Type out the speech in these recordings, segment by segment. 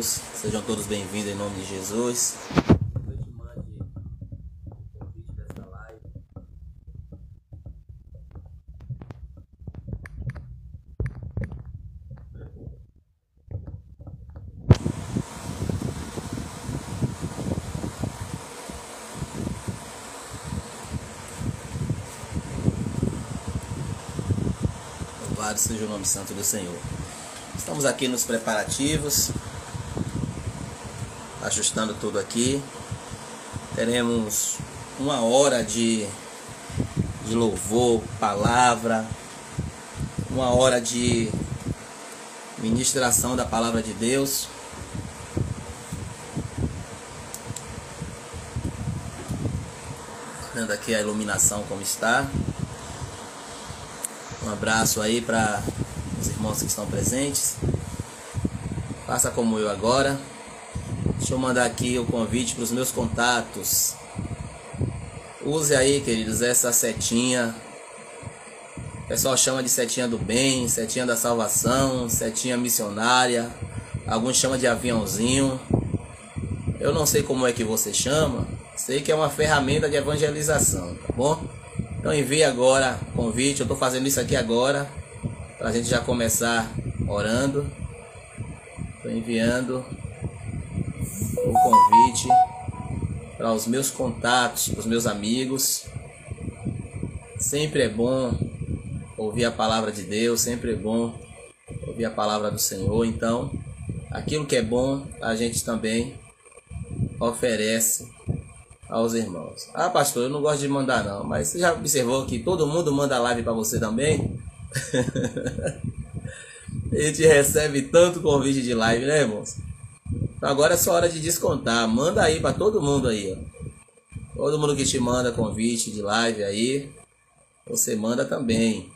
Deus. Sejam todos bem-vindos em nome de Jesus. Louvado seja o nome santo do Senhor. Estamos aqui nos preparativos, ajustando tudo aqui. Teremos uma hora de, de louvor, palavra, uma hora de ministração da palavra de Deus. Vendo aqui a iluminação como está. Um abraço aí para os irmãos que estão presentes. Faça como eu agora. Deixa eu mandar aqui o convite para os meus contatos. Use aí, queridos, essa setinha. O pessoal chama de setinha do bem, setinha da salvação, setinha missionária. Alguns chamam de aviãozinho. Eu não sei como é que você chama. Sei que é uma ferramenta de evangelização, tá bom? Então envie agora o convite. Eu estou fazendo isso aqui agora para a gente já começar orando. Estou enviando para os meus contatos, para os meus amigos. Sempre é bom ouvir a palavra de Deus, sempre é bom ouvir a palavra do Senhor. Então, aquilo que é bom, a gente também oferece aos irmãos. Ah, pastor, eu não gosto de mandar não, mas você já observou que todo mundo manda live para você também? a gente recebe tanto convite de live, né, irmãos? Então agora é só hora de descontar. Manda aí para todo mundo aí, ó. Todo mundo que te manda convite de live aí, você manda também.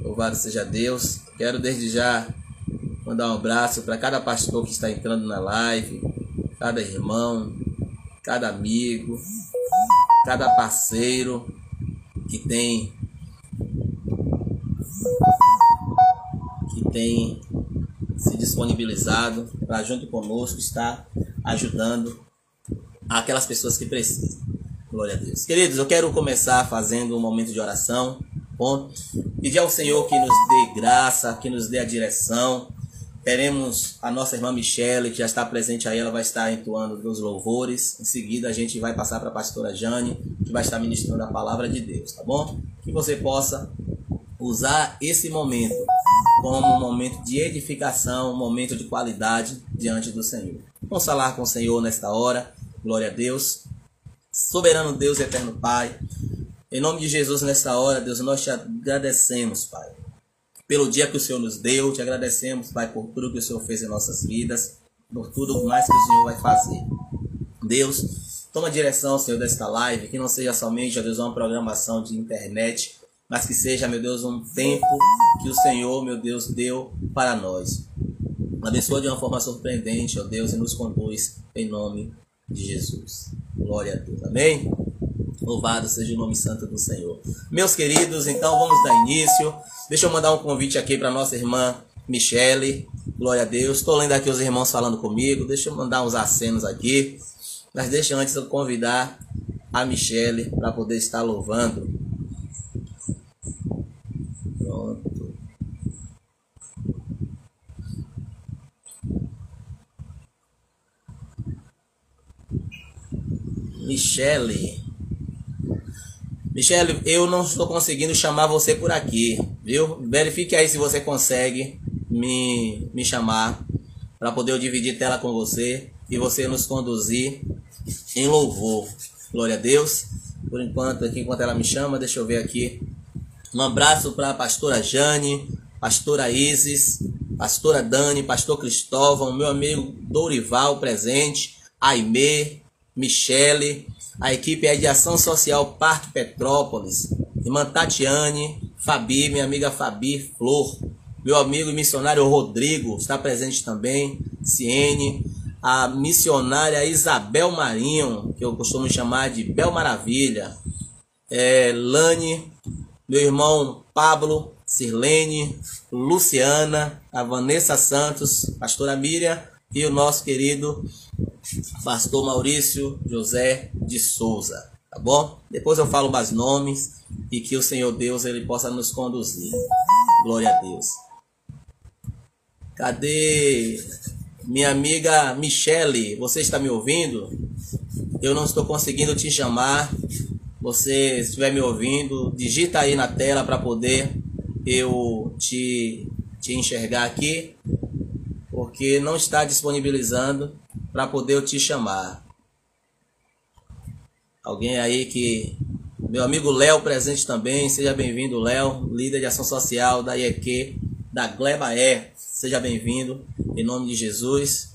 Louvado seja Deus. Quero desde já mandar um abraço para cada pastor que está entrando na live, cada irmão, cada amigo, cada parceiro que tem que tem se disponibilizado para junto conosco estar ajudando aquelas pessoas que precisam. Glória a Deus. Queridos, eu quero começar fazendo um momento de oração. Bom, pedir ao Senhor que nos dê graça, que nos dê a direção, Teremos a nossa irmã Michele, que já está presente aí, ela vai estar entoando os louvores. Em seguida, a gente vai passar para a pastora Jane, que vai estar ministrando a palavra de Deus, tá bom? Que você possa usar esse momento como um momento de edificação, um momento de qualidade diante do Senhor. Vamos falar com o Senhor nesta hora. Glória a Deus. Soberano Deus, eterno Pai. Em nome de Jesus, nesta hora, Deus, nós te agradecemos, Pai pelo dia que o Senhor nos deu. Te agradecemos, Pai, por tudo que o Senhor fez em nossas vidas, por tudo mais que o Senhor vai fazer. Deus, toma direção, Senhor, desta live, que não seja somente, ó Deus, uma programação de internet, mas que seja, meu Deus, um tempo que o Senhor, meu Deus, deu para nós. Abençoa de uma forma surpreendente, ó Deus, e nos conduz em nome de Jesus. Glória a Deus. Amém? Louvado seja o nome santo do Senhor. Meus queridos, então vamos dar início. Deixa eu mandar um convite aqui para nossa irmã Michele. Glória a Deus. Estou lendo aqui os irmãos falando comigo. Deixa eu mandar uns acenos aqui. Mas deixa antes eu convidar a Michele para poder estar louvando. Pronto. Michele. Michele, eu não estou conseguindo chamar você por aqui, viu? Verifique aí se você consegue me, me chamar para poder eu dividir tela com você e você nos conduzir em louvor. Glória a Deus. Por enquanto, aqui enquanto ela me chama, deixa eu ver aqui. Um abraço para a pastora Jane, pastora Isis, pastora Dani, pastor Cristóvão, meu amigo Dorival presente, Aimee, Michele, a equipe é de Ação Social Parque Petrópolis, irmã Tatiane, Fabi, minha amiga Fabi Flor, meu amigo missionário Rodrigo está presente também, Ciene, a missionária Isabel Marinho, que eu costumo chamar de Bel Maravilha, é, Lani, meu irmão Pablo, Sirlene, Luciana, a Vanessa Santos, pastora Miriam e o nosso querido pastor Maurício José de Souza, tá bom? Depois eu falo mais nomes e que o Senhor Deus ele possa nos conduzir. Glória a Deus. Cadê minha amiga Michele? Você está me ouvindo? Eu não estou conseguindo te chamar. Você estiver me ouvindo, digita aí na tela para poder eu te, te enxergar aqui, porque não está disponibilizando para poder te chamar. Alguém aí que. Meu amigo Léo presente também, seja bem-vindo, Léo, líder de ação social da IEQ, da Gleba E. Seja bem-vindo, em nome de Jesus.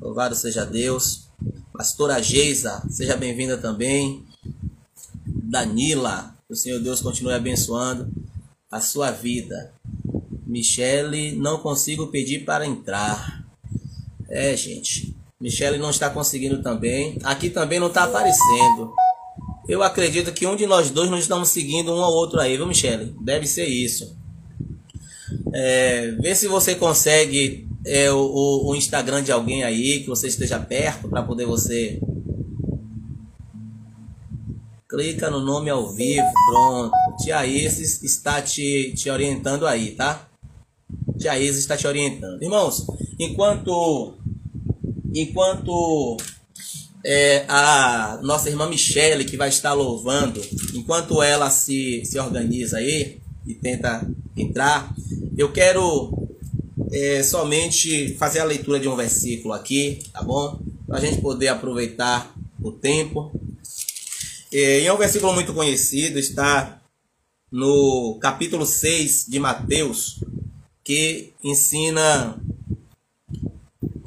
Louvado seja Deus. Pastora Geisa, seja bem-vinda também. Danila, o Senhor Deus continue abençoando a sua vida. Michele, não consigo pedir para entrar. É, gente. Michele não está conseguindo também. Aqui também não está aparecendo. Eu acredito que um de nós dois não estamos seguindo um ao outro aí, viu, Michele? Deve ser isso. É, vê se você consegue é, o, o Instagram de alguém aí que você esteja perto para poder você Clica no nome ao vivo, pronto. Tia Isis está te, te orientando aí, tá? Tia Isis está te orientando. Irmãos, enquanto enquanto é, a nossa irmã Michele, que vai estar louvando, enquanto ela se, se organiza aí e tenta entrar, eu quero é, somente fazer a leitura de um versículo aqui, tá bom? Para a gente poder aproveitar o tempo. É, um versículo muito conhecido, está no capítulo 6 de Mateus, que ensina.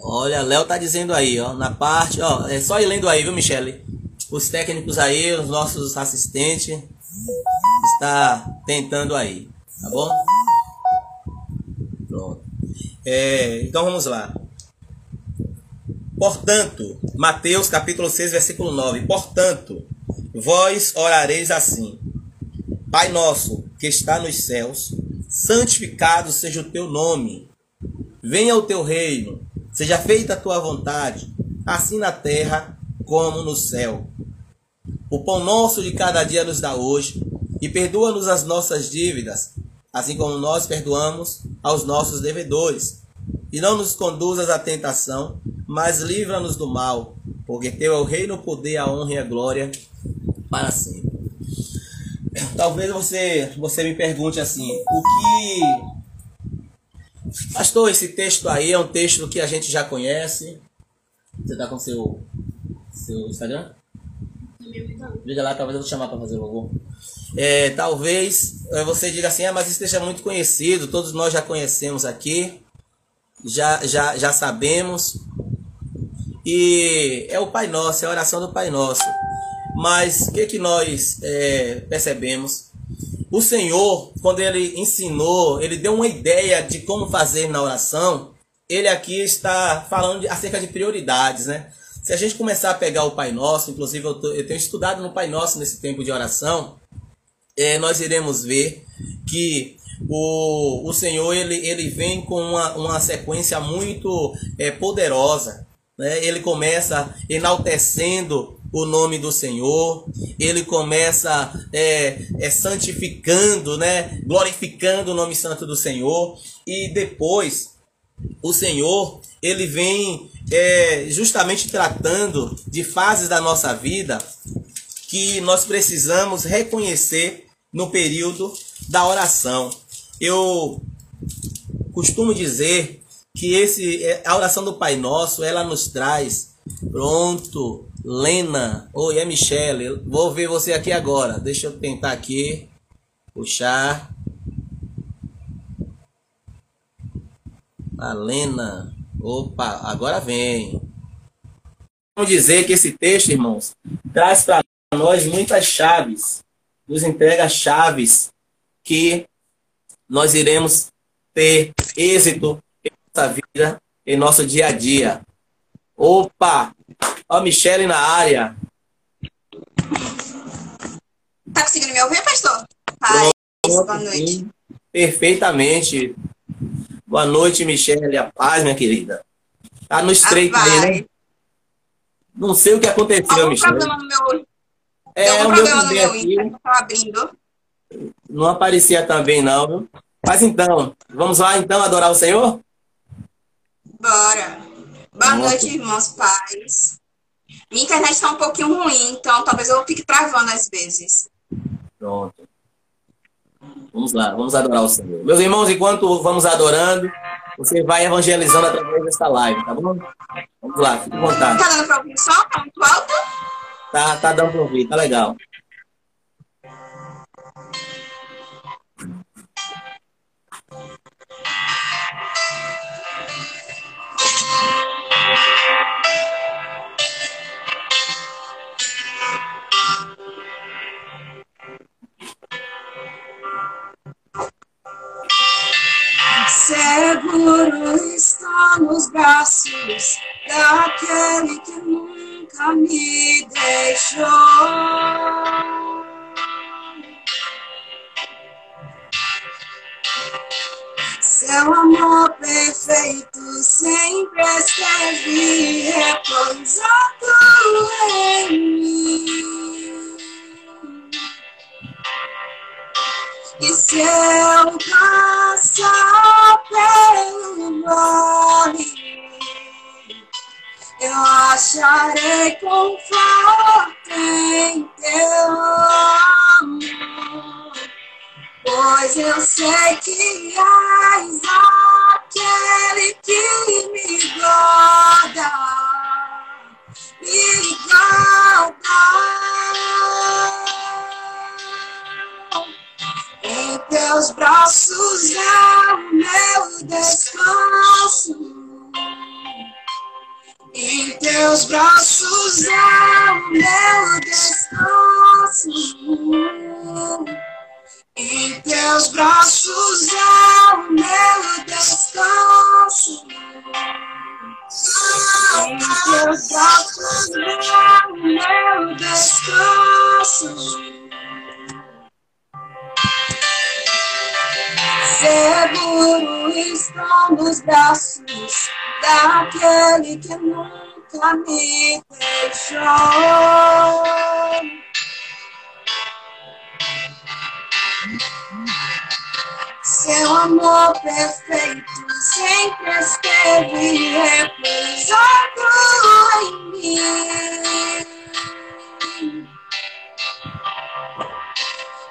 Olha, Léo tá dizendo aí, ó, na parte, ó, é só ir lendo aí, viu, Michele? Os técnicos aí, os nossos assistentes, está tentando aí, tá bom? Pronto. É, então vamos lá. Portanto, Mateus capítulo 6, versículo 9. Portanto, Vós orareis assim: Pai nosso que está nos céus, santificado seja o teu nome. Venha o teu reino, seja feita a tua vontade, assim na terra como no céu. O pão nosso de cada dia nos dá hoje, e perdoa-nos as nossas dívidas, assim como nós perdoamos aos nossos devedores. E não nos conduzas à tentação, mas livra-nos do mal, porque teu é o reino, o poder, a honra e a glória para sempre. Talvez você, você me pergunte assim, o que. Pastor, esse texto aí é um texto que a gente já conhece. Você está com seu, seu Instagram? Veja lá, talvez eu vou chamar para fazer o logo. É, talvez é, você diga assim, ah, mas esse texto é muito conhecido, todos nós já conhecemos aqui, já, já, já sabemos. E é o Pai Nosso, é a oração do Pai Nosso. Mas o que, que nós é, percebemos? O Senhor, quando ele ensinou, ele deu uma ideia de como fazer na oração. Ele aqui está falando de, acerca de prioridades, né? Se a gente começar a pegar o Pai Nosso, inclusive eu, tô, eu tenho estudado no Pai Nosso nesse tempo de oração, é, nós iremos ver que o, o Senhor ele, ele vem com uma, uma sequência muito é, poderosa. Né? Ele começa enaltecendo o nome do Senhor, ele começa é, é, santificando, né, glorificando o nome santo do Senhor, e depois o Senhor ele vem é, justamente tratando de fases da nossa vida que nós precisamos reconhecer no período da oração. Eu costumo dizer que esse é, a oração do Pai Nosso ela nos traz pronto Lena. Oi, é Michele. Vou ver você aqui agora. Deixa eu tentar aqui. Puxar. A Lena. Opa, agora vem. Vamos dizer que esse texto, irmãos, traz para nós muitas chaves. Nos entrega chaves que nós iremos ter êxito em nossa vida, em nosso dia a dia. Opa! Ó, Michele na área. Tá conseguindo me ouvir, pastor? Pai, boa noite. Perfeitamente. Boa noite, Michele. A paz, minha querida. Tá no estreito vai. né? Não sei o que aconteceu, Algum Michel. problema no meu. É, o meu problema no meu Insta, tá abrindo. não aparecia também, não, viu? Mas então, vamos lá então adorar o Senhor? Bora. Boa noite, irmãos pais. Minha internet está um pouquinho ruim, então talvez eu fique travando às vezes. Pronto. Vamos lá, vamos adorar o Senhor. Meus irmãos, enquanto vamos adorando, você vai evangelizando através desta live, tá bom? Vamos lá, fique à vontade. Tá dando pra ouvir só? Tá muito alto? Tá, tá dando pra ouvir, tá legal. Seguro estou nos braços daquele que nunca me deixou. Seu amor perfeito sempre esteve repousado em mim.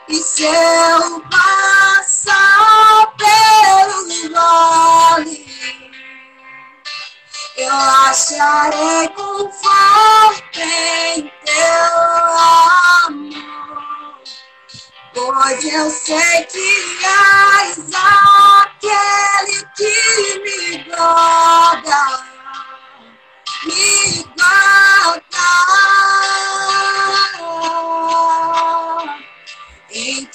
E se eu passar pelo vale, eu acharei conforto em teu amor. Pois eu sei que és aquele que me guarda, me guarda.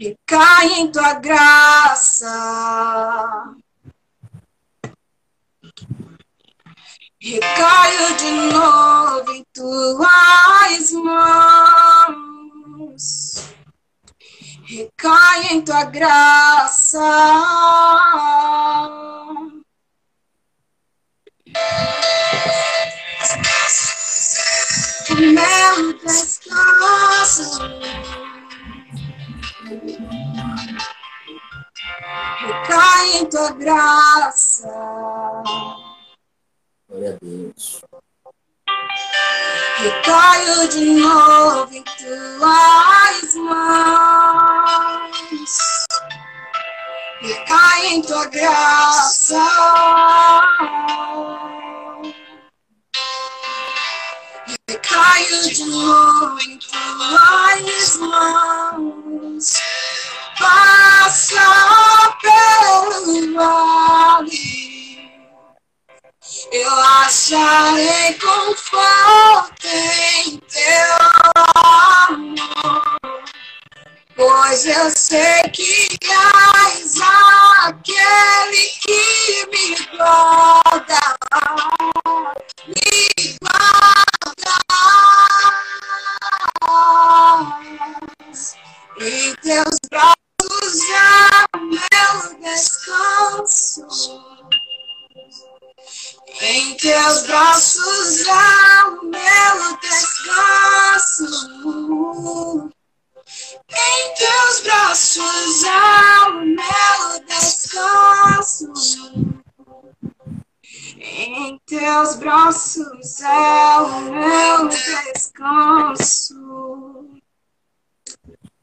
E cai em tua graça. Recaio de novo em tuas mãos. Recaio em tua graça. Tua graça. Glória a Deus. Recaio de novo em tuas mãos. Recai em tua graça. Recaio de novo em tuas mãos. Passa acharei conforto em teu amor, pois eu sei que és aquele que me guarda, me guarda. Em teus braços é o meu descanso. Em teus braços há o meu descanso. Em teus braços há o meu descanso. Em teus braços é o meu descanso.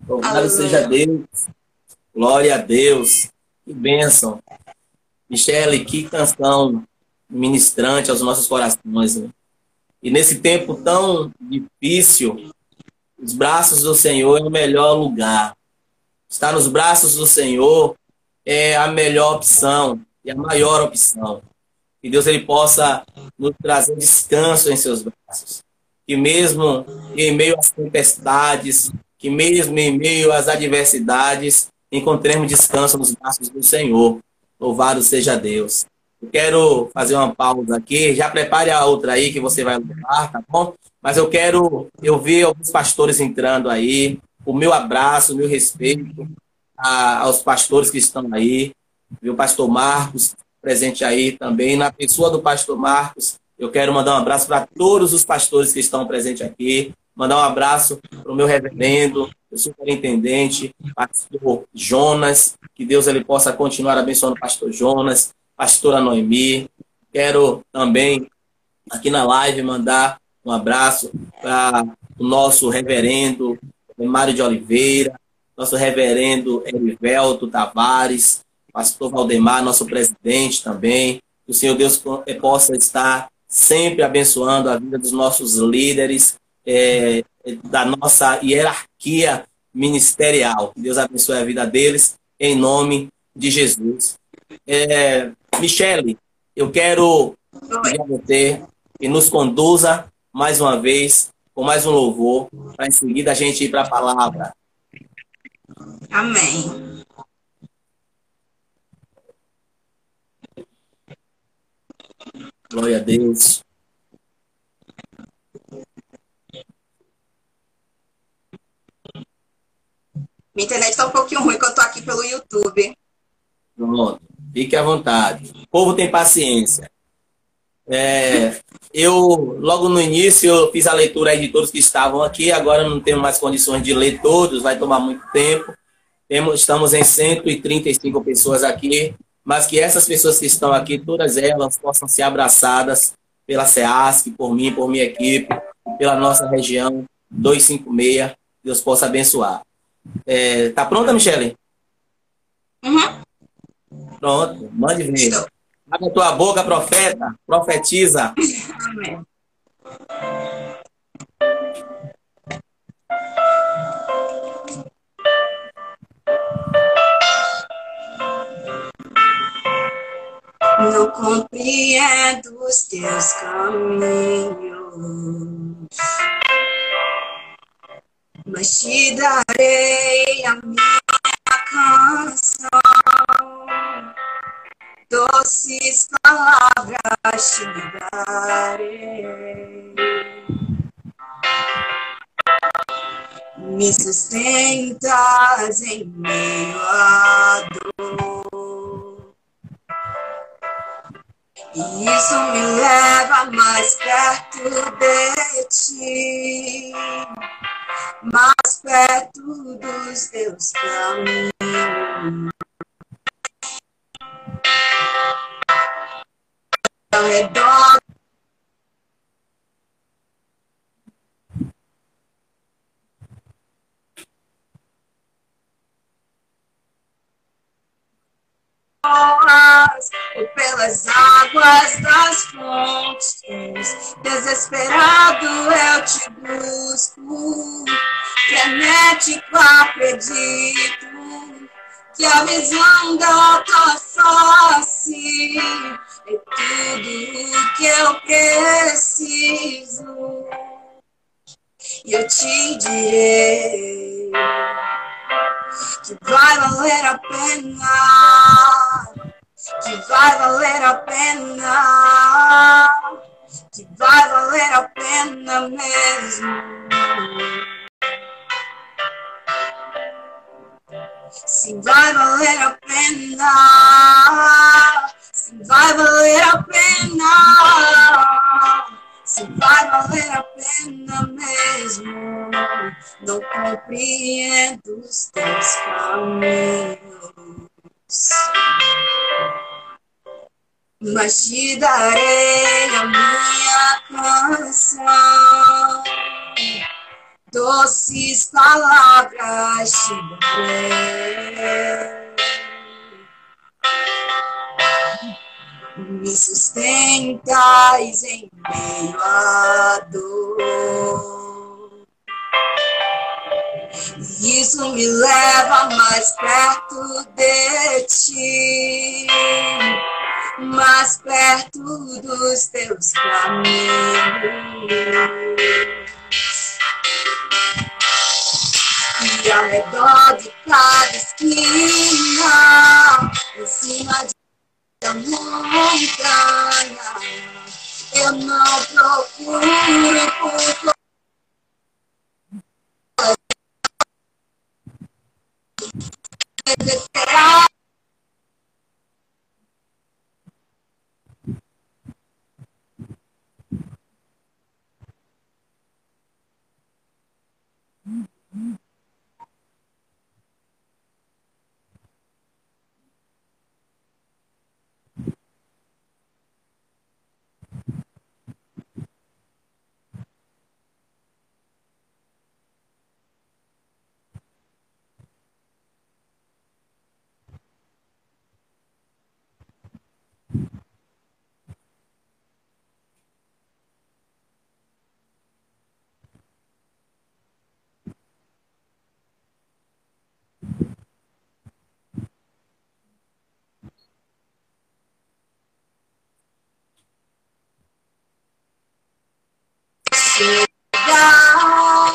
Louvado seja Deus. Glória a Deus. Que bênção. Michele, que canção ministrante aos nossos corações. Né? E nesse tempo tão difícil, os braços do Senhor é o melhor lugar. Estar nos braços do Senhor é a melhor opção e a maior opção. Que Deus ele possa nos trazer descanso em seus braços. Que mesmo em meio às tempestades, que mesmo em meio às adversidades, encontremos descanso nos braços do Senhor. Louvado seja Deus. Quero fazer uma pausa aqui. Já prepare a outra aí que você vai levar, tá bom? Mas eu quero, eu vi alguns pastores entrando aí. O meu abraço, o meu respeito a, aos pastores que estão aí. Viu, pastor Marcos presente aí também. Na pessoa do pastor Marcos, eu quero mandar um abraço para todos os pastores que estão presentes aqui. Mandar um abraço para o meu reverendo, o superintendente, pastor Jonas. Que Deus ele possa continuar abençoando o pastor Jonas pastora Noemi. Quero também, aqui na live, mandar um abraço para o nosso reverendo Mário de Oliveira, nosso reverendo Erivelto Tavares, pastor Valdemar, nosso presidente também. Que o Senhor Deus possa estar sempre abençoando a vida dos nossos líderes, é, da nossa hierarquia ministerial. Deus abençoe a vida deles, em nome de Jesus. É, Michele, eu quero pedir a você que nos conduza mais uma vez com mais um louvor, para em seguida a gente ir para a palavra. Amém. Glória a Deus. Minha internet está um pouquinho ruim, que eu estou aqui pelo YouTube. Pronto. Fique à vontade. O povo tem paciência. É, eu, logo no início, eu fiz a leitura aí de todos que estavam aqui. Agora não tenho mais condições de ler todos, vai tomar muito tempo. Temos, estamos em 135 pessoas aqui, mas que essas pessoas que estão aqui, todas elas, possam ser abraçadas pela SEASC, por mim, por minha equipe, pela nossa região 256. Deus possa abençoar. É, tá pronta, Michele? Uhum. Pronto, mande ver. Abre a tua boca, profeta, profetiza. Amém. Não compreendo os teus caminhos, mas te darei a minha canção doces palavras te darei. Me sustentas em meio à dor. E isso me leva mais perto de ti, mais perto dos teus caminhos. Ao redor. ou pelas águas das fontes, desesperado eu te busco, frenético acredito que a visão da tua face é tudo que eu preciso. E eu te direi que vai valer a pena, que vai valer a pena, que vai valer a pena mesmo. Se vai valer a pena, se vai valer a pena, se vai valer a pena mesmo. Não compreendo os teus caminhos, mas te darei a minha canção doces palavras te darei. Me sustentais em meio à dor. Isso me leva mais perto de ti, mais perto dos teus caminhos. Ao redor de cada esquina, em cima da montanha, eu não procuro por chegar.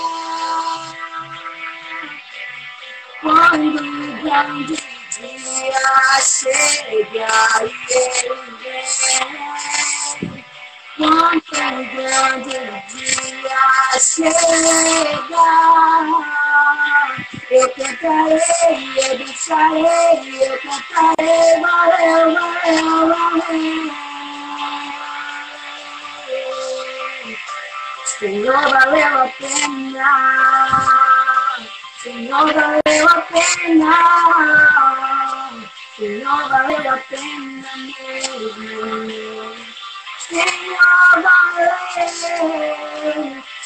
Quando o grande dia chega e ele vem. Quando o grande dia chega, eu cantarei, eu dançarei, eu cantarei, valeu, valeu, valeu. Senhor, valeu a pena. Senhor, valeu a pena. Senhor, valeu a pena mesmo. Senhor, valeu.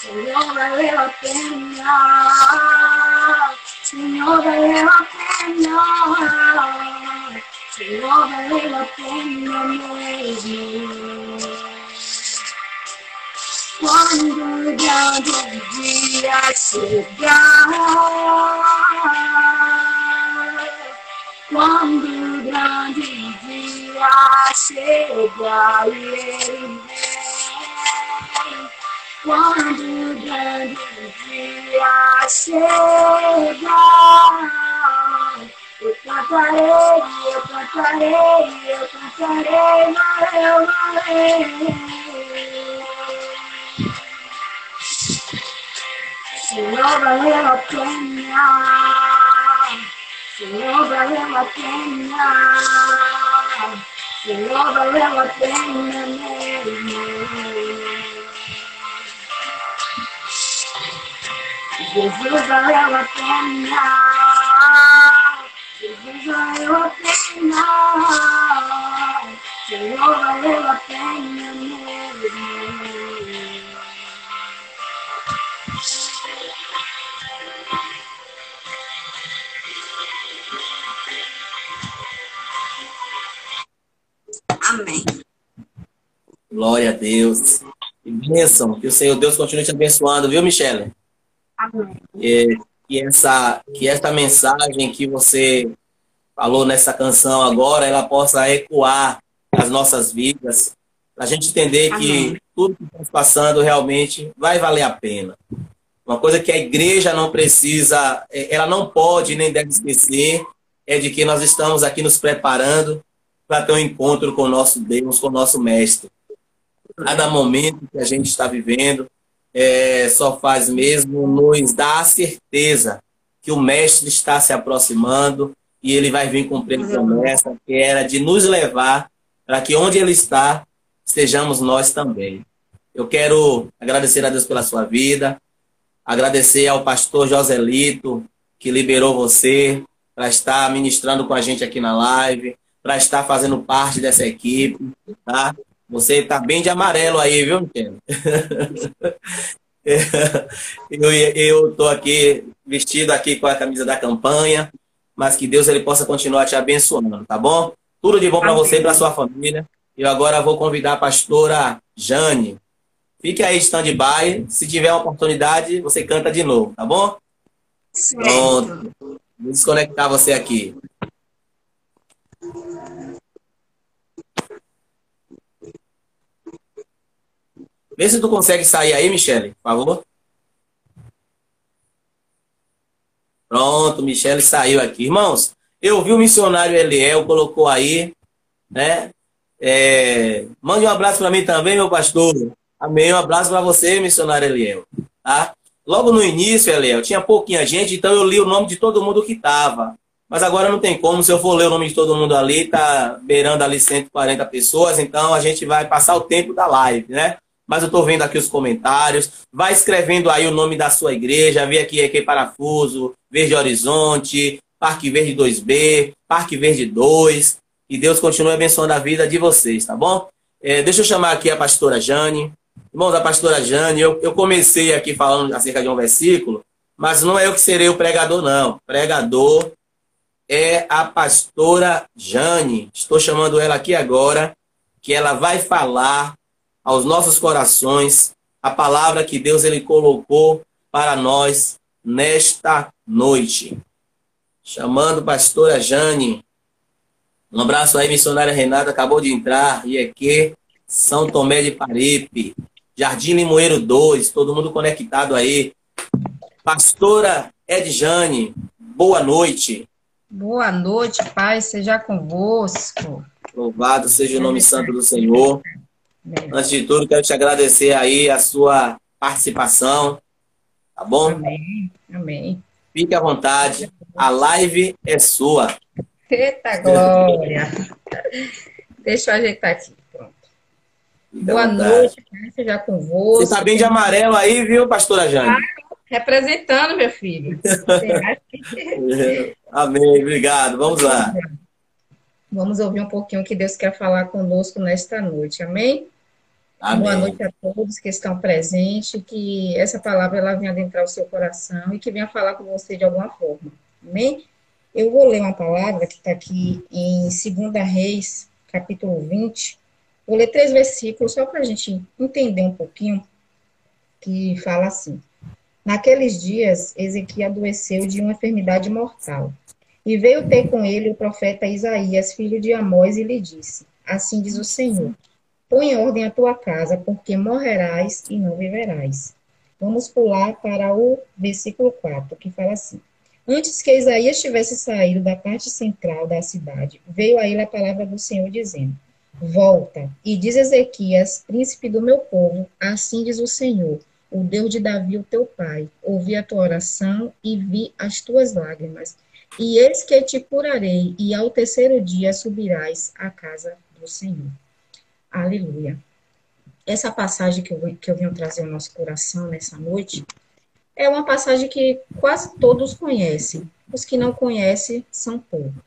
Senhor, valeu a pena. Senhor, valeu a pena. Quando o dia chegar, quando o grande dia chegar e ele vem, quando o grande dia chegar, eu cantarei, eu cantarei, eu cantarei, valeu, valeu. Senhor, valeu a pena. Senhor, valeu a pena. Senhor, valeu a pena mesmo. Jesus valeu a pena. Jesus valeu a pena. Senhor, valeu a Amém. Glória a Deus. Que bênção. Que o Senhor Deus continue te abençoando, viu, Michele? Amém. E, que, essa, que essa mensagem que você falou nessa canção agora, ela possa ecoar as nossas vidas, para a gente entender Amém. que tudo que estamos passando realmente vai valer a pena. Uma coisa que a igreja não precisa, é, ela não pode nem deve esquecer, é de que nós estamos aqui nos preparando para ter um encontro com o nosso Deus, com o nosso Mestre. Cada momento que a gente está vivendo é, só faz mesmo nos dar a certeza que o Mestre está se aproximando e ele vai vir cumprir a promessa que era de nos levar para que onde ele está, estejamos nós também. Eu quero agradecer a Deus pela sua vida, agradecer ao pastor Joselito, que liberou você para estar ministrando com a gente aqui na live, para estar fazendo parte dessa equipe, tá? Você tá bem de amarelo aí, viu, Nintendo? eu, eu tô aqui vestido aqui com a camisa da campanha, mas que Deus ele possa continuar te abençoando, tá bom? Tudo de bom para você e para sua família. Eu agora vou convidar a pastora Jane. Fique aí stand-by. Se tiver uma oportunidade, você canta de novo, tá bom? Certo. Pronto. Vou desconectar você aqui. Vê se tu consegue sair aí, Michele, por favor. Pronto, Michele saiu aqui. Irmãos, eu vi o missionário Eliel, colocou aí, né? É, mande um abraço para mim também, meu pastor. Amém. Um abraço para você, missionário Eliel. Tá? Logo no início, Eliel, tinha pouquinha gente, então eu li o nome de todo mundo que estava. Mas agora não tem como, se eu for ler o nome de todo mundo ali, tá beirando ali 140 pessoas, então a gente vai passar o tempo da live, né? Mas eu estou vendo aqui os comentários. Vai escrevendo aí o nome da sua igreja. Vê aqui, aqui Parafuso, Verde Horizonte, Parque Verde 2B, Parque Verde 2. E Deus continue abençoando a vida de vocês, tá bom? É, deixa eu chamar aqui a pastora Jane. Irmãos, a pastora Jane, eu, eu comecei aqui falando acerca de um versículo, mas não é eu que serei o pregador, não. O pregador é a pastora Jane. Estou chamando ela aqui agora, que ela vai falar aos nossos corações a palavra que Deus ele colocou para nós nesta noite. Chamando pastora Jane. Um abraço aí, missionária Renata, acabou de entrar. E aqui, São Tomé de Paripe, Jardim Limoeiro 2, todo mundo conectado aí. Pastora Edjane, boa noite. Boa noite, Pai, seja convosco. Louvado seja o nome santo do Senhor. Antes de tudo, quero te agradecer aí a sua participação. Tá bom? Amém. Amém. Fique à vontade. A live é sua. Eita glória! Deixa eu ajeitar aqui. Pronto. Boa noite, seja convosco. Você está bem de amarelo aí, viu, pastora Jane? Ah, representando, meu filho. Amém, obrigado. Vamos lá. Vamos ouvir um pouquinho o que Deus quer falar conosco nesta noite. Amém? Amém. Boa noite a todos que estão presentes, que essa palavra ela venha adentrar o seu coração e que venha falar com você de alguma forma. Amém? Eu vou ler uma palavra que está aqui em 2 Reis, capítulo 20. Vou ler três versículos só para a gente entender um pouquinho, que fala assim. Naqueles dias, Ezequiel adoeceu de uma enfermidade mortal. E veio ter com ele o profeta Isaías, filho de Amós, e lhe disse: Assim diz o Senhor Põe em ordem a tua casa, porque morrerás e não viverás. Vamos pular para o versículo 4, que fala assim: Antes que Isaías tivesse saído da parte central da cidade, veio a ele a palavra do Senhor dizendo: Volta e diz Ezequias, príncipe do meu povo, assim diz o Senhor, o Deus de Davi, o teu pai. Ouvi a tua oração e vi as tuas lágrimas. E eis que te curarei, e ao terceiro dia subirás à casa do Senhor. Aleluia. Essa passagem que eu, que eu venho trazer ao nosso coração nessa noite é uma passagem que quase todos conhecem. Os que não conhecem são poucos.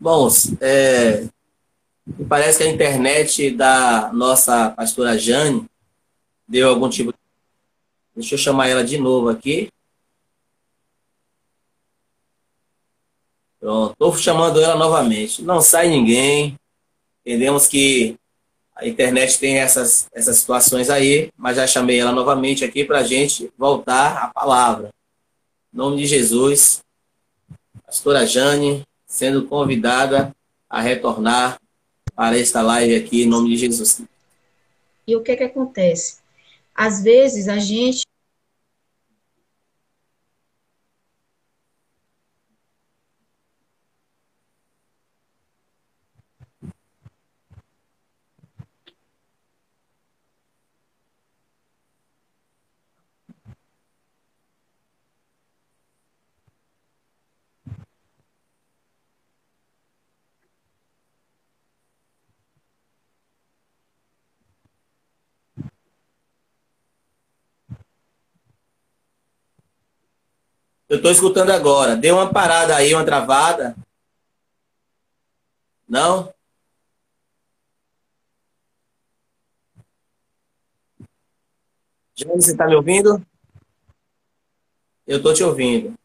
Bons, é, parece que a internet da nossa pastora Jane deu algum tipo de... Deixa eu chamar ela de novo aqui. Pronto, estou chamando ela novamente. Não sai ninguém. Entendemos que a internet tem essas, essas situações aí, mas já chamei ela novamente aqui para a gente voltar à palavra. Em nome de Jesus, pastora Jane, sendo convidada a retornar para esta live aqui, em nome de Jesus. E o que, que acontece? Às vezes a gente Eu estou escutando agora. Deu uma parada aí, uma travada. Não? Jane, você está me ouvindo? Eu estou te ouvindo.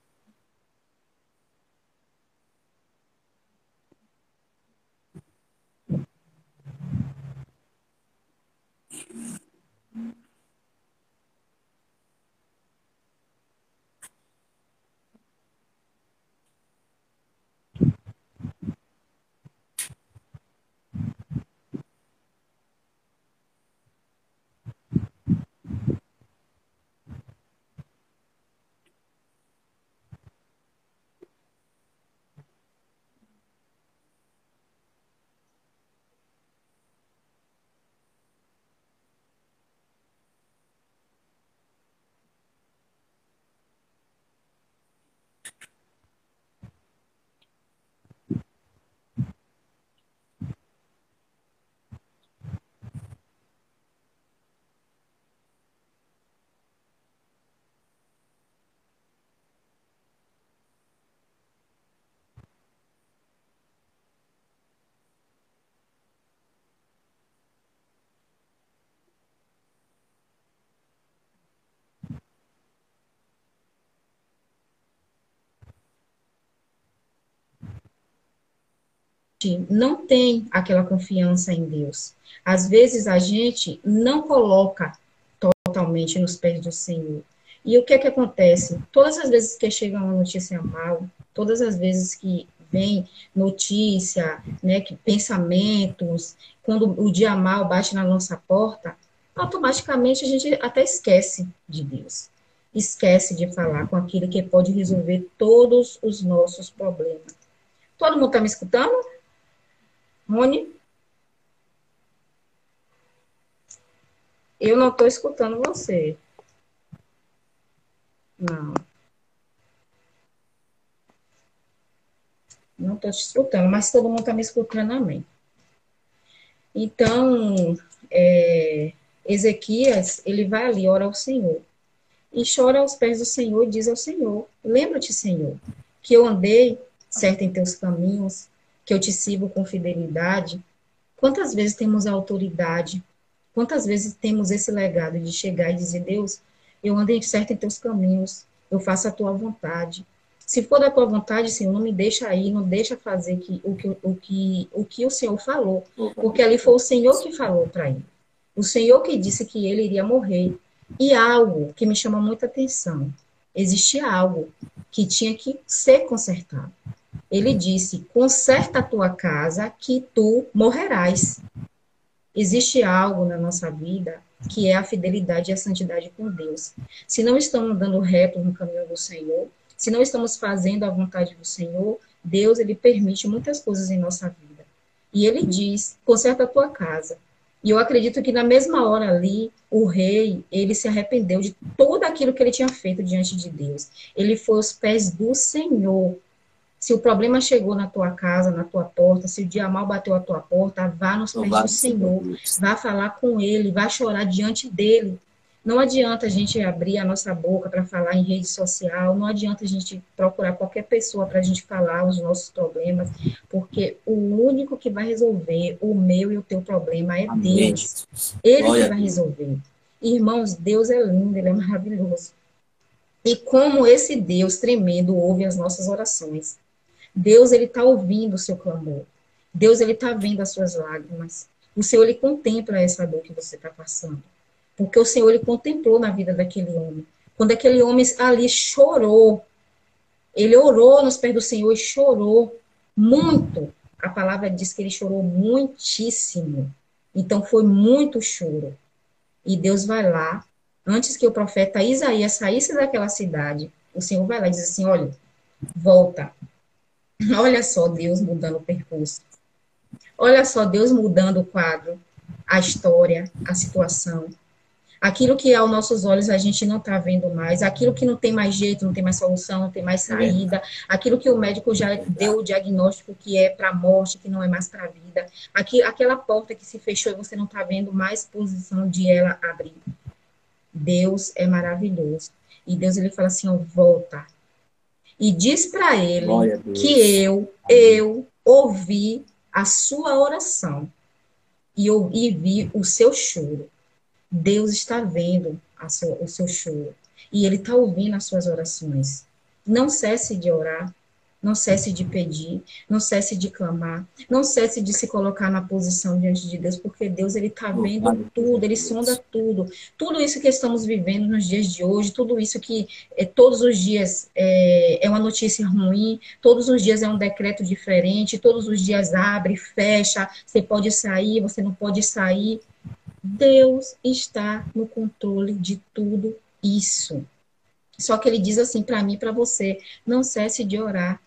Não tem aquela confiança em Deus. Às vezes a gente não coloca totalmente nos pés do Senhor. E o que é que acontece? Todas as vezes que chega uma notícia mal, todas as vezes que vem notícia, né, que pensamentos, quando o dia mal bate na nossa porta, automaticamente a gente até esquece de Deus. Esquece de falar com aquele que pode resolver todos os nossos problemas. Todo mundo está me escutando? Rony? Eu não estou escutando você. Não. Não estou te escutando, mas todo mundo está me escutando, amém. Então, é, Ezequias, ele vai ali, ora ao Senhor. E chora aos pés do Senhor e diz ao Senhor: Lembra-te, Senhor, que eu andei certo em teus caminhos, que eu te sirvo com fidelidade, quantas vezes temos a autoridade, quantas vezes temos esse legado de chegar e dizer, Deus, eu andei certo em teus caminhos, eu faço a tua vontade. Se for da tua vontade, Senhor, não me deixa aí, não deixa fazer que, o, que, o, que, o que o Senhor falou, porque ali foi o Senhor que falou para ele. O Senhor que disse que ele iria morrer. E algo que me chama muita atenção, existia algo que tinha que ser consertado ele disse: conserta a tua casa, que tu morrerás. Existe algo na nossa vida que é a fidelidade e a santidade com Deus. Se não estamos andando reto no caminho do Senhor, se não estamos fazendo a vontade do Senhor, Deus ele permite muitas coisas em nossa vida. E ele diz: conserta a tua casa. E eu acredito que na mesma hora ali, o rei, ele se arrependeu de tudo aquilo que ele tinha feito diante de Deus. Ele foi aos pés do Senhor se o problema chegou na tua casa, na tua porta, se o dia mal bateu a tua porta, vá nos pés do Senhor, vá falar com Ele, vá chorar diante dele. Não adianta a gente abrir a nossa boca para falar em rede social, não adianta a gente procurar qualquer pessoa para a gente falar os nossos problemas, porque o único que vai resolver o meu e o teu problema é Deus. Ele que vai resolver. Irmãos, Deus é lindo, ele é maravilhoso. E como esse Deus tremendo ouve as nossas orações. Deus, ele está ouvindo o seu clamor. Deus, ele está vendo as suas lágrimas. O Senhor, ele contempla essa dor que você está passando. Porque o Senhor, ele contemplou na vida daquele homem. Quando aquele homem ali chorou, ele orou nos pés do Senhor e chorou muito. A palavra diz que ele chorou muitíssimo. Então foi muito choro. E Deus vai lá, antes que o profeta Isaías saísse daquela cidade, o Senhor vai lá e diz assim: olha, volta. Olha só Deus mudando o percurso. Olha só Deus mudando o quadro, a história, a situação aquilo que aos nossos olhos a gente não está vendo mais, aquilo que não tem mais jeito, não tem mais solução, não tem mais saída, aquilo que o médico já deu o diagnóstico que é para a morte, que não é mais para a vida, aqui, aquela porta que se fechou e você não está vendo mais posição de ela abrir. Deus é maravilhoso. E Deus ele fala assim, ó, volta. E diz para ele que eu, eu ouvi a sua oração e, e vi o seu choro. Deus está vendo sua, o seu choro e Ele está ouvindo as suas orações. Não cesse de orar, não cesse de pedir, não cesse de clamar, não cesse de se colocar na posição diante de Deus, porque Deus ele está vendo tudo, ele sonda tudo, tudo isso que estamos vivendo nos dias de hoje, tudo isso que é, todos os dias é, é uma notícia ruim, todos os dias é um decreto diferente, todos os dias abre, fecha, você pode sair, você não pode sair. Deus está no controle de tudo isso. Só que ele diz assim para mim, para você, não cesse de orar,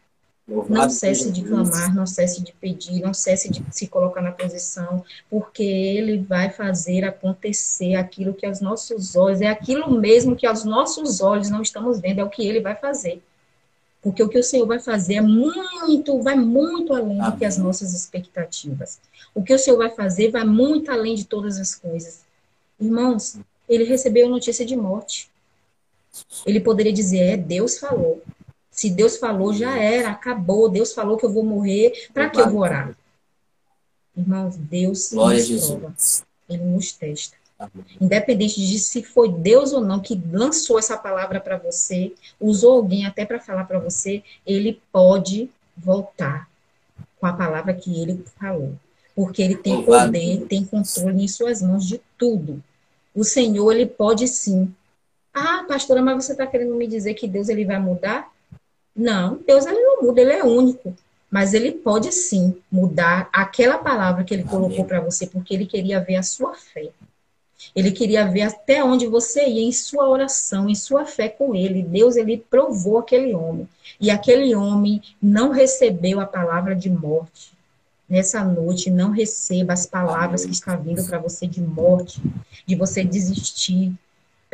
não cesse de clamar, não cesse de pedir, não cesse de se colocar na posição, porque ele vai fazer acontecer aquilo que aos nossos olhos, é aquilo mesmo que aos nossos olhos não estamos vendo, é o que ele vai fazer. Porque o que o Senhor vai fazer é muito, vai muito além do que as nossas expectativas. O que o Senhor vai fazer vai muito além de todas as coisas. Irmãos, ele recebeu notícia de morte. Ele poderia dizer: é, Deus falou. Se Deus falou, já era, acabou. Deus falou que eu vou morrer, para que eu vou orar? Irmãos, Deus Glória nos prova. Ele nos testa. Independente de se foi Deus ou não que lançou essa palavra para você, usou alguém até para falar para você, ele pode voltar com a palavra que ele falou. Porque ele tem poder, tem controle em suas mãos de tudo. O Senhor, ele pode sim. Ah, pastora, mas você está querendo me dizer que Deus ele vai mudar? Não, Deus ele não muda, ele é único. Mas ele pode sim mudar aquela palavra que ele colocou para você, porque ele queria ver a sua fé. Ele queria ver até onde você ia em sua oração, em sua fé com ele. Deus ele provou aquele homem. E aquele homem não recebeu a palavra de morte. Nessa noite, não receba as palavras que estão vindo para você de morte, de você desistir.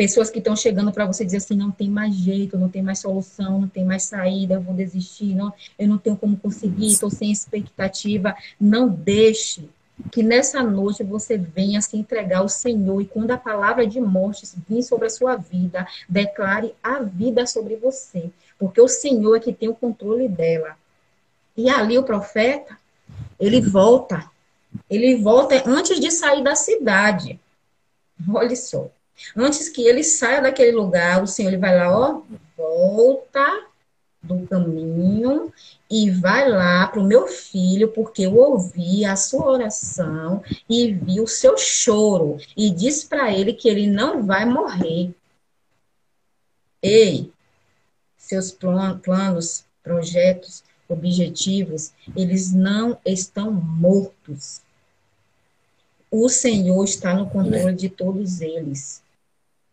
Pessoas que estão chegando para você dizer assim, não tem mais jeito, não tem mais solução, não tem mais saída, eu vou desistir, não, eu não tenho como conseguir, estou sem expectativa. Não deixe que nessa noite você venha se entregar ao Senhor e quando a palavra de morte vir sobre a sua vida, declare a vida sobre você, porque o Senhor é que tem o controle dela. E ali o profeta, ele volta, ele volta antes de sair da cidade. Olha só. Antes que ele saia daquele lugar, o Senhor ele vai lá, ó, volta do caminho e vai lá para o meu filho, porque eu ouvi a sua oração e vi o seu choro, e diz para ele que ele não vai morrer. Ei, seus planos, projetos, objetivos, eles não estão mortos. O Senhor está no controle de todos eles.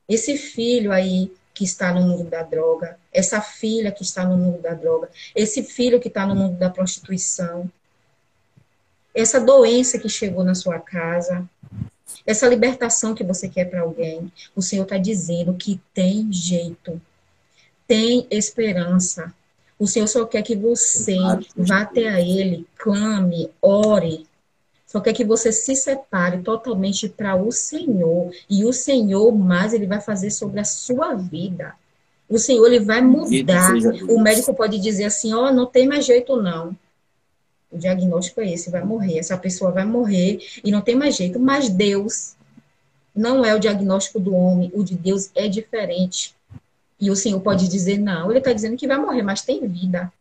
Esse filho aí que está no mundo da droga, essa filha que está no mundo da droga, esse filho que está no mundo da prostituição, essa doença que chegou na sua casa, essa libertação que você quer para alguém, o Senhor está dizendo que tem jeito, tem esperança. O Senhor só quer que você vá até a Ele, clame, ore, Só quer que você se separe totalmente para o Senhor. E o Senhor mais ele vai fazer sobre a sua vida. O Senhor ele vai mudar. O médico pode dizer assim: ó, oh, não tem mais jeito não. O diagnóstico é esse, vai morrer. Essa pessoa vai morrer e não tem mais jeito. Mas Deus não é o diagnóstico do homem, o de Deus é diferente. E o Senhor pode dizer, não, ele está dizendo que vai morrer, mas tem vida.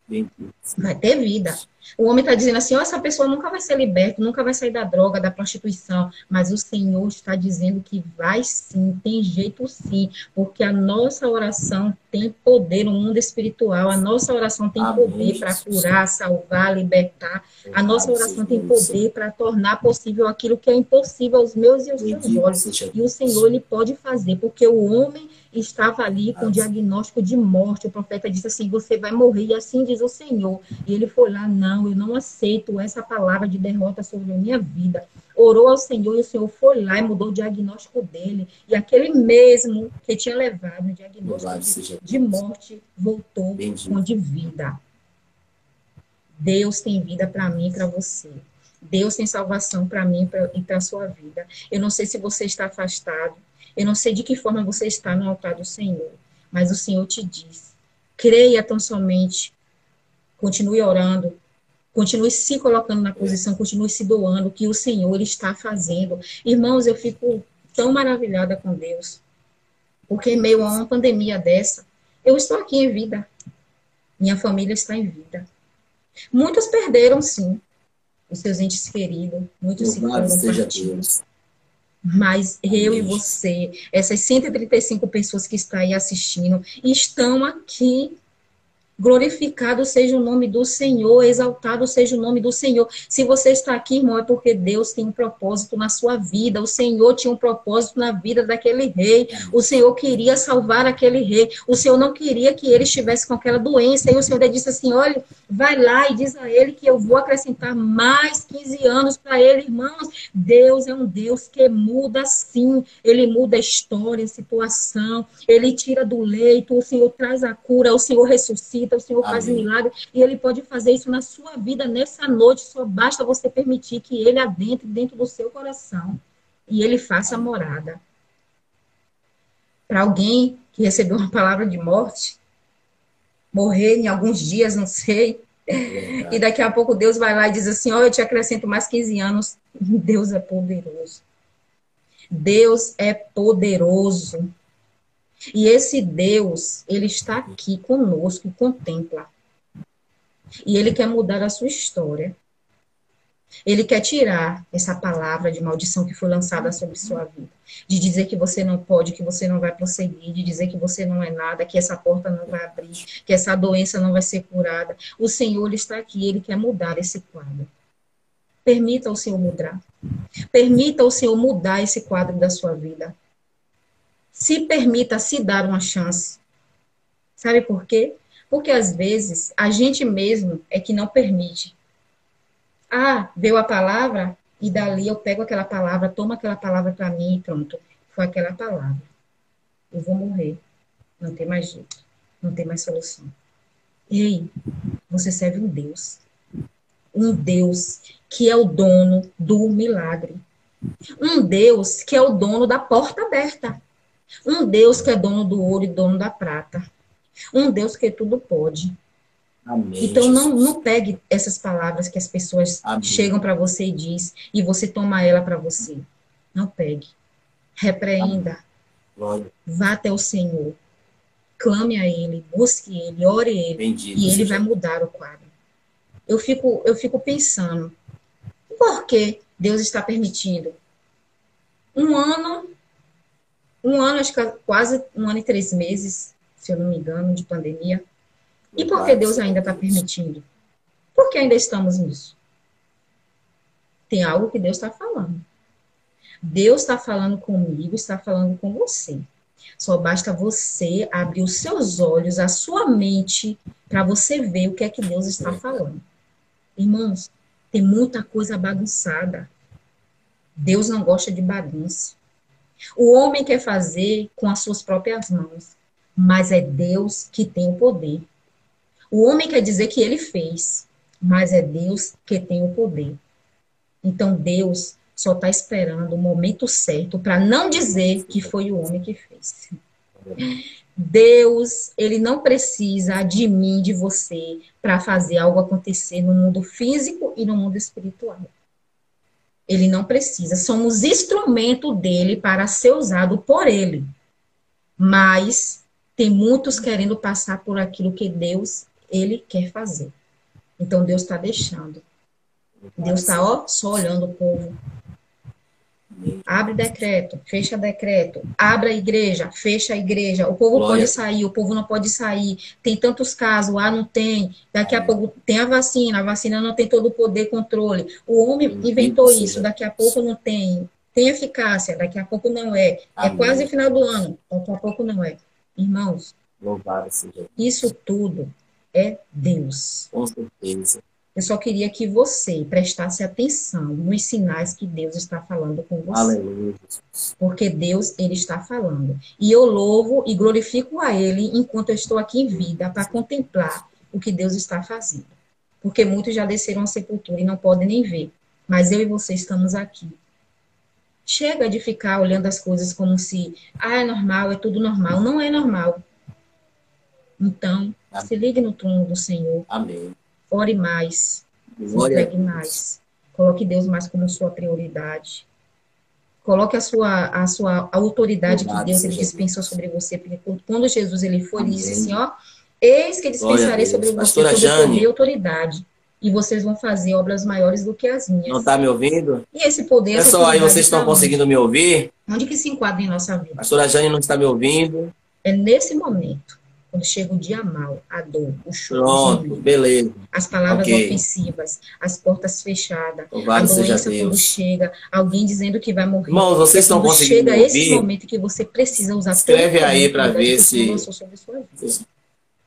Vai ter vida. O homem está dizendo assim, oh, essa pessoa nunca vai ser liberta, nunca vai sair da droga, da prostituição. Mas o Senhor está dizendo que vai sim, tem jeito sim. Porque a nossa oração tem poder no mundo espiritual. A nossa oração tem poder para curar, salvar, libertar. A nossa oração tem poder para tornar possível aquilo que é impossível aos meus e aos seus olhos. E o Senhor, ele pode fazer, porque o homem estava ali com diagnóstico de morte. O profeta disse assim: Você vai morrer, e assim diz o Senhor. E ele foi lá: Não, eu não aceito essa palavra de derrota sobre a minha vida. Orou ao Senhor e o Senhor foi lá e mudou o diagnóstico dele. E aquele mesmo que tinha levado o diagnóstico de, de morte voltou com de vida. Deus tem vida para mim e para você. Deus tem salvação para mim e para a sua vida. Eu não sei se você está afastado, eu não sei de que forma você está no altar do Senhor, mas o Senhor te diz: creia tão somente, continue orando, continue se colocando na posição, continue se doando, que o Senhor está fazendo. Irmãos, eu fico tão maravilhada com Deus, porque em meio a uma pandemia dessa, eu estou aqui em vida, minha família está em vida. Muitos perderam, sim, os seus entes queridos, muitos se foram partidos. Mas eu e você, essas 135 pessoas que estão aí assistindo, estão aqui Glorificado seja o nome do Senhor, exaltado seja o nome do Senhor. Se você está aqui, irmão, é porque Deus tem um propósito na sua vida. O Senhor tinha um propósito na vida daquele rei. O Senhor queria salvar aquele rei. O Senhor não queria que ele estivesse com aquela doença. E o Senhor disse assim: olha, vai lá e diz a ele que eu vou acrescentar mais 15 anos para ele, irmãos. Deus é um Deus que muda sim. Ele muda a história, a situação. Ele tira do leito. O Senhor traz a cura. O Senhor ressuscita o Senhor Amém. faz milagre, e Ele pode fazer isso na sua vida nessa noite, só basta você permitir que Ele adentre dentro do seu coração e Ele faça morada. Para alguém que recebeu uma palavra de morte, morrer em alguns dias, não sei, é e daqui a pouco Deus vai lá e diz assim: Ó, oh, eu te acrescento mais 15 anos. Deus é poderoso. Deus é poderoso. E esse Deus, ele está aqui conosco e contempla. E ele quer mudar a sua história. Ele quer tirar essa palavra de maldição que foi lançada sobre sua vida. De dizer que você não pode, que você não vai prosseguir, de dizer que você não é nada, que essa porta não vai abrir, que essa doença não vai ser curada. O Senhor está aqui, ele quer mudar esse quadro. Permita o Senhor mudar. Permita o Senhor mudar esse quadro da sua vida se permita se dar uma chance. Sabe por quê? Porque às vezes a gente mesmo é que não permite. Ah, veio a palavra e dali eu pego aquela palavra, tomo aquela palavra para mim e pronto. Foi aquela palavra. Eu vou morrer. Não tem mais jeito. Não tem mais solução. Ei, você serve um Deus. Um Deus que é o dono do milagre. Um Deus que é o dono da porta aberta. Um Deus que é dono do ouro e dono da prata. Um Deus que tudo pode. Amém, então não, não pegue essas palavras que as pessoas Amém. chegam para você e diz e você toma ela para você. Não pegue. Repreenda. Vá até o Senhor. Clame a Ele, busque Ele, ore Ele. Bendito e Ele vai mudar o quadro. Eu fico, eu fico pensando, por que Deus está permitindo? Um ano um ano, acho que quase um ano e três meses, se eu não me engano, de pandemia. E por que Deus ainda está permitindo? Por que ainda estamos nisso? Tem algo que Deus está falando. Deus está falando comigo, está falando com você. Só basta você abrir os seus olhos, a sua mente, para você ver o que é que Deus está falando. Irmãos, tem muita coisa bagunçada. Deus não gosta de bagunça. O homem quer fazer com as suas próprias mãos, mas é Deus que tem o poder. O homem quer dizer que ele fez, mas é Deus que tem o poder. Então Deus só está esperando o momento certo para não dizer que foi o homem que fez. Deus, ele não precisa de mim, de você, para fazer algo acontecer no mundo físico e no mundo espiritual. Ele não precisa. Somos instrumento dele para ser usado por ele. Mas tem muitos querendo passar por aquilo que Deus, ele quer fazer. Então Deus está deixando. Deus está só olhando o povo. Abre decreto, fecha decreto, abre a igreja, fecha a igreja. O povo Glória. pode sair, o povo não pode sair. Tem tantos casos, ah, não tem. Daqui a pouco tem a vacina, a vacina não tem todo o poder controle. O homem inventou isso, daqui a pouco não tem. Tem eficácia, daqui a pouco não é. é Amém. É quase final do ano, daqui a pouco não é. Irmãos, isso tudo é Deus. Com certeza. Eu só queria que você prestasse atenção nos sinais que Deus está falando com você. Aleluia. Porque Deus, Ele está falando. E eu louvo e glorifico a Ele enquanto eu estou aqui em vida para contemplar o que Deus está fazendo. Porque muitos já desceram à sepultura e não podem nem ver. Mas eu e você estamos aqui. Chega de ficar olhando as coisas como se, ah, é normal, é tudo normal. Não é normal. Então, Amém. se ligue no trono do Senhor. Amém. Ore mais. Se entregue mais. Coloque Deus mais como sua prioridade. Coloque a sua, a sua autoridade que Deus ele dispensou sobre você. Porque quando Jesus ele foi, ele disse assim, ó, eis que dispensarei sobre você toda poder e autoridade. E vocês vão fazer obras maiores do que as minhas. Não está me ouvindo? E esse poder... Pessoal, aí vocês estão conseguindo me ouvir? Onde que se enquadra em nossa vida? Pastora Jane não está me ouvindo? É nesse momento quando chega o dia mal, a dor, o choro, Pronto, beleza. as palavras okay. ofensivas, as portas fechadas, a doença quando chega, alguém dizendo que vai morrer. Irmãos, vocês estão conseguindo chega esse momento que você precisa usar Escreve aí para ver se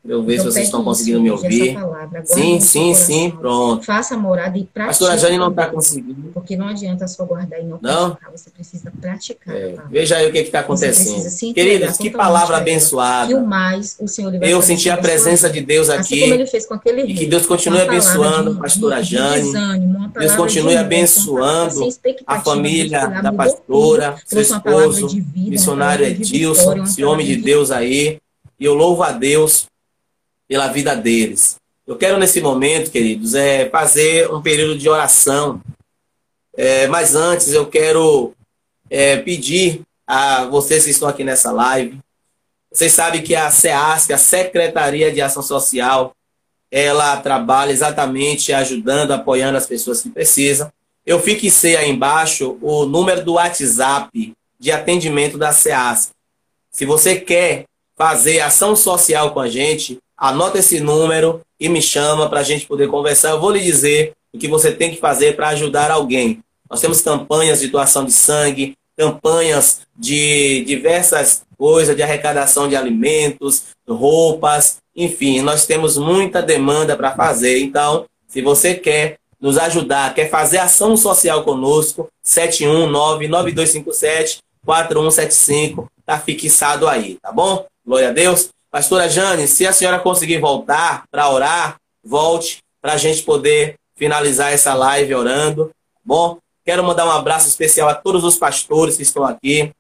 eu então, se vocês estão conseguindo me ouvir. sim, sim, sim, pronto. Faça morada e pratique. Pastora Jane não está conseguindo. Porque não adianta só guardar e não, não? praticar. Você precisa praticar. É. Veja aí o que está acontecendo. Queridos, que palavra abençoada. E o mais, o Senhor vai Eu senti a presença de Deus aqui. Assim como ele fez com aquele E que Deus continue abençoando a pastora Jane. Desânimo, Deus continue abençoando a família da pastora, seu esposo, missionário Edilson, esse homem de Deus aí. E eu louvo a Deus pela vida deles. Eu quero, nesse momento, queridos, é, fazer um período de oração. É, mas antes, eu quero é, pedir a vocês que estão aqui nessa live. Vocês sabem que a SEASC, a Secretaria de Ação Social, ela trabalha exatamente ajudando, apoiando as pessoas que precisam. Eu fixei aí embaixo o número do WhatsApp de atendimento da SEASC. Se você quer fazer ação social com a gente, anota esse número e me chama para a gente poder conversar. Eu vou lhe dizer o que você tem que fazer para ajudar alguém. Nós temos campanhas de doação de sangue, campanhas de diversas coisas, de arrecadação de alimentos, roupas, enfim, nós temos muita demanda para fazer. Então, se você quer nos ajudar, quer fazer ação social conosco, 719-9257-4175, tá fixado aí, tá bom? Glória a Deus. Pastora Jane, se a senhora conseguir voltar para orar, volte para a gente poder finalizar essa live orando. Tá bom, quero mandar um abraço especial a todos os pastores que estão aqui.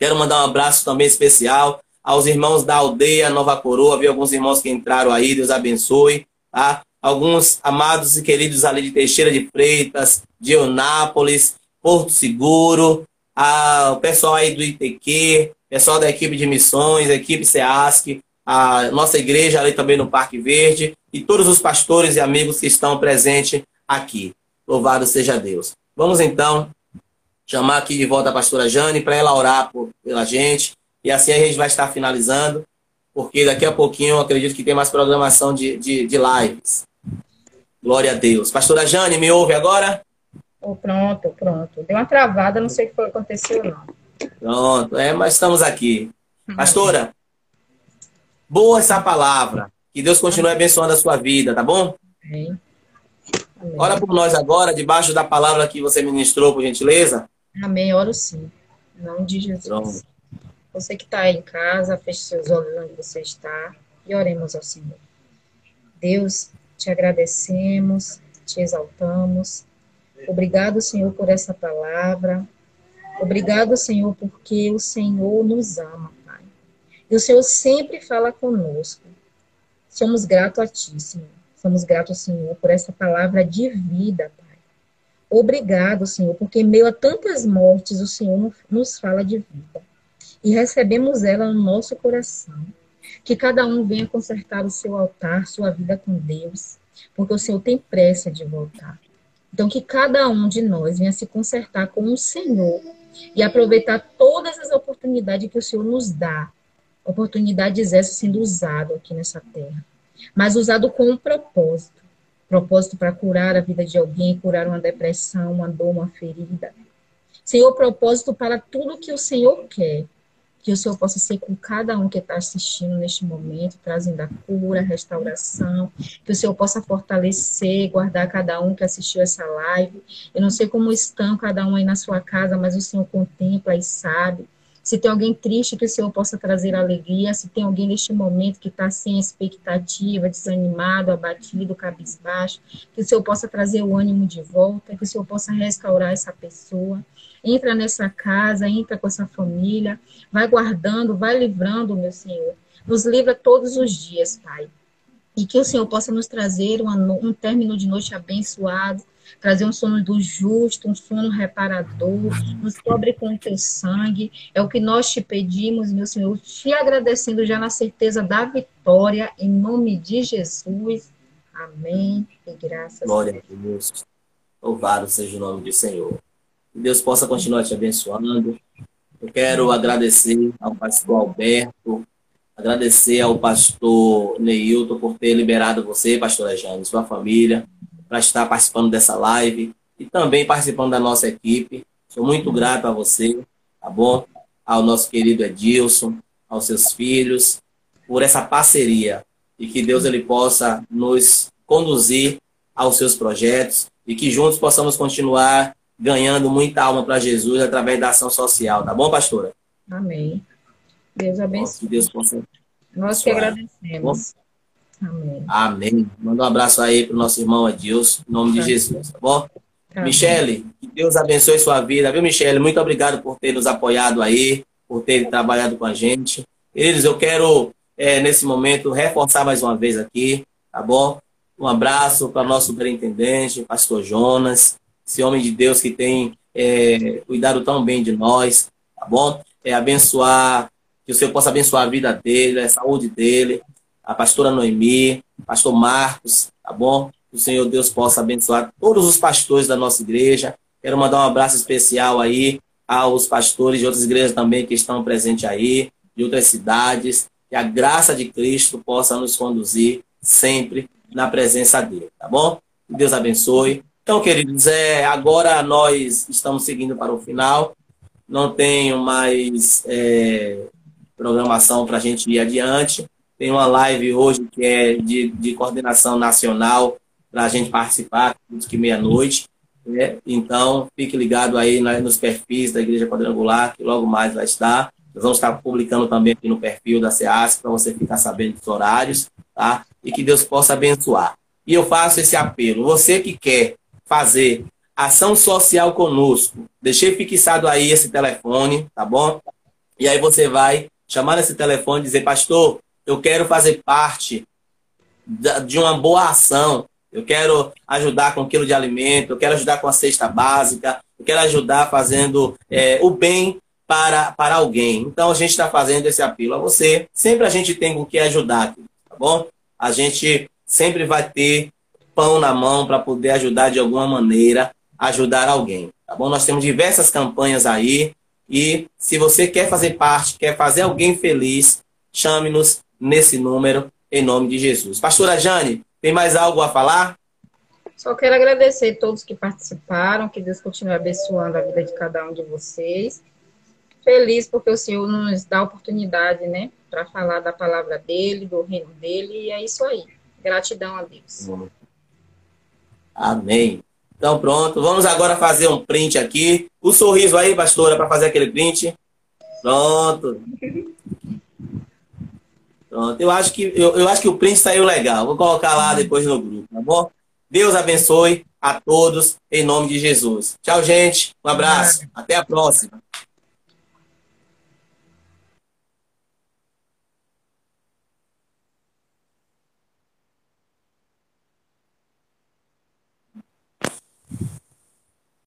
Quero mandar um abraço também especial aos irmãos da aldeia Nova Coroa. Vi alguns irmãos que entraram aí, Deus abençoe. Tá? Alguns amados e queridos ali de Teixeira de Freitas, de Eunápolis, Porto Seguro, a, o pessoal aí do ITQ, pessoal da equipe de missões, equipe SEASC, a nossa igreja ali também no Parque Verde e todos os pastores e amigos que estão presentes aqui. Louvado seja Deus. Vamos então chamar aqui de volta a pastora Jane para ela orar por, pela gente e assim a gente vai estar finalizando, porque daqui a pouquinho eu acredito que tem mais programação de, de, de lives. Glória a Deus. Pastora Jane, me ouve agora? Oh, pronto, pronto. Deu uma travada, não sei o que aconteceu, não. Pronto, é, mas estamos aqui. Pastora, boa essa palavra. Que Deus continue abençoando a sua vida, tá bom? Amém. Ora por nós agora, debaixo da palavra que você ministrou, por gentileza. Amém, oro sim. Em nome de Jesus. Pronto. Você que está aí em casa, feche seus olhos onde você está e oremos ao Senhor. Deus, te agradecemos, te exaltamos Obrigado, Senhor, por essa palavra. Obrigado, Senhor, porque o Senhor nos ama. E o Senhor sempre fala conosco. Somos gratos a Ti, Senhor. Somos gratos, Senhor, por essa palavra de vida, Pai. Obrigado, Senhor, porque em meio a tantas mortes, o Senhor nos fala de vida. E recebemos ela no nosso coração. Que cada um venha consertar o seu altar, sua vida com Deus, porque o Senhor tem pressa de voltar. Então, que cada um de nós venha se consertar com o Senhor e aproveitar todas as oportunidades que o Senhor nos dá. Oportunidades essas sendo usado aqui nessa terra, mas usado com um propósito. Propósito para curar a vida de alguém, curar uma depressão, uma dor, uma ferida. Senhor, propósito para tudo que o Senhor quer que o Senhor possa ser com cada um que está assistindo neste momento, trazendo a cura, a restauração, que o Senhor possa fortalecer, guardar cada um que assistiu essa live. Eu não sei como estão cada um aí na sua casa, mas o Senhor contempla e sabe. Se tem alguém triste, que o Senhor possa trazer alegria. Se tem alguém neste momento que está sem expectativa, desanimado, abatido, cabisbaixo, que o Senhor possa trazer o ânimo de volta, que o Senhor possa restaurar essa pessoa entra nessa casa, entra com essa família, vai guardando, vai livrando, meu Senhor. Nos livra todos os dias, Pai. E que o Senhor possa nos trazer um, um término de noite abençoado, trazer um sono do justo, um sono reparador, nos cobre com o teu sangue. É o que nós te pedimos, meu Senhor, te agradecendo já na certeza da vitória, em nome de Jesus. Amém. E graças Glória a Deus. Louvado seja o nome do Senhor. Que Deus possa continuar te abençoando. Eu quero agradecer ao pastor Alberto, agradecer ao pastor Neilton por ter liberado você, pastora Jane, sua família, para estar participando dessa live e também participando da nossa equipe. Sou muito grato a você, tá bom? Ao nosso querido Edilson, aos seus filhos, por essa parceria e que Deus ele possa nos conduzir aos seus projetos e que juntos possamos continuar ganhando muita alma para Jesus através da ação social, tá bom, pastora? Amém. Deus abençoe. Que Deus possa. Nós que agradecemos. Amém. Amém. Manda um abraço aí para o nosso irmão Adilson, em nome de Jesus, tá bom? Amém. Michele, que Deus abençoe sua vida, viu, Michele? Muito obrigado por ter nos apoiado aí, por ter trabalhado com a gente. Eles, eu quero, é, nesse momento, reforçar mais uma vez aqui, tá bom? Um abraço para o nosso superintendente, pastor Jonas, esse homem de Deus que tem é, cuidado tão bem de nós, tá bom? É abençoar, que o Senhor possa abençoar a vida dele, a saúde dele, a pastora Noemi, pastor Marcos, tá bom? Que o Senhor Deus possa abençoar todos os pastores da nossa igreja. Quero mandar um abraço especial aí aos pastores de outras igrejas também que estão presentes aí, de outras cidades. Que a graça de Cristo possa nos conduzir sempre na presença dele, tá bom? Que Deus abençoe. Então, queridos, é, agora nós estamos seguindo para o final. Não tenho mais é, programação para a gente ir adiante. Tem uma live hoje que é de, de coordenação nacional para a gente participar, que meia-noite. Né? Então, fique ligado aí nos perfis da Igreja Quadrangular, que logo mais vai estar. Nós vamos estar publicando também aqui no perfil da SEAS para você ficar sabendo dos horários, tá? E que Deus possa abençoar. E eu faço esse apelo. Você que quer fazer ação social conosco, deixei fixado aí esse telefone, tá bom? E aí você vai chamar esse telefone e dizer, pastor, eu quero fazer parte de uma boa ação. Eu quero ajudar com um quilo de alimento, eu quero ajudar com a cesta básica, eu quero ajudar fazendo é, o bem para, para alguém. Então a gente está fazendo esse apelo a você. Sempre a gente tem com que ajudar, tá bom? A gente sempre vai ter pão na mão para poder ajudar de alguma maneira, ajudar alguém. Tá bom? Nós temos diversas campanhas aí e se você quer fazer parte, quer fazer alguém feliz, chame-nos nesse número em nome de Jesus. Pastora Jane, tem mais algo a falar? Só quero agradecer a todos que participaram, que Deus continue abençoando a vida de cada um de vocês. Feliz porque o Senhor nos dá a oportunidade, né, para falar da palavra dele, do reino dele, e é isso aí. Gratidão a Deus. Amém. Então pronto, vamos agora fazer um print aqui. O sorriso aí, pastora, para fazer aquele print. Pronto. Pronto. Eu acho que eu, eu acho que o print saiu legal. Vou colocar lá depois no grupo, tá bom? Deus abençoe. a todos, em nome de Jesus. Tchau, gente. Um abraço. Até a próxima.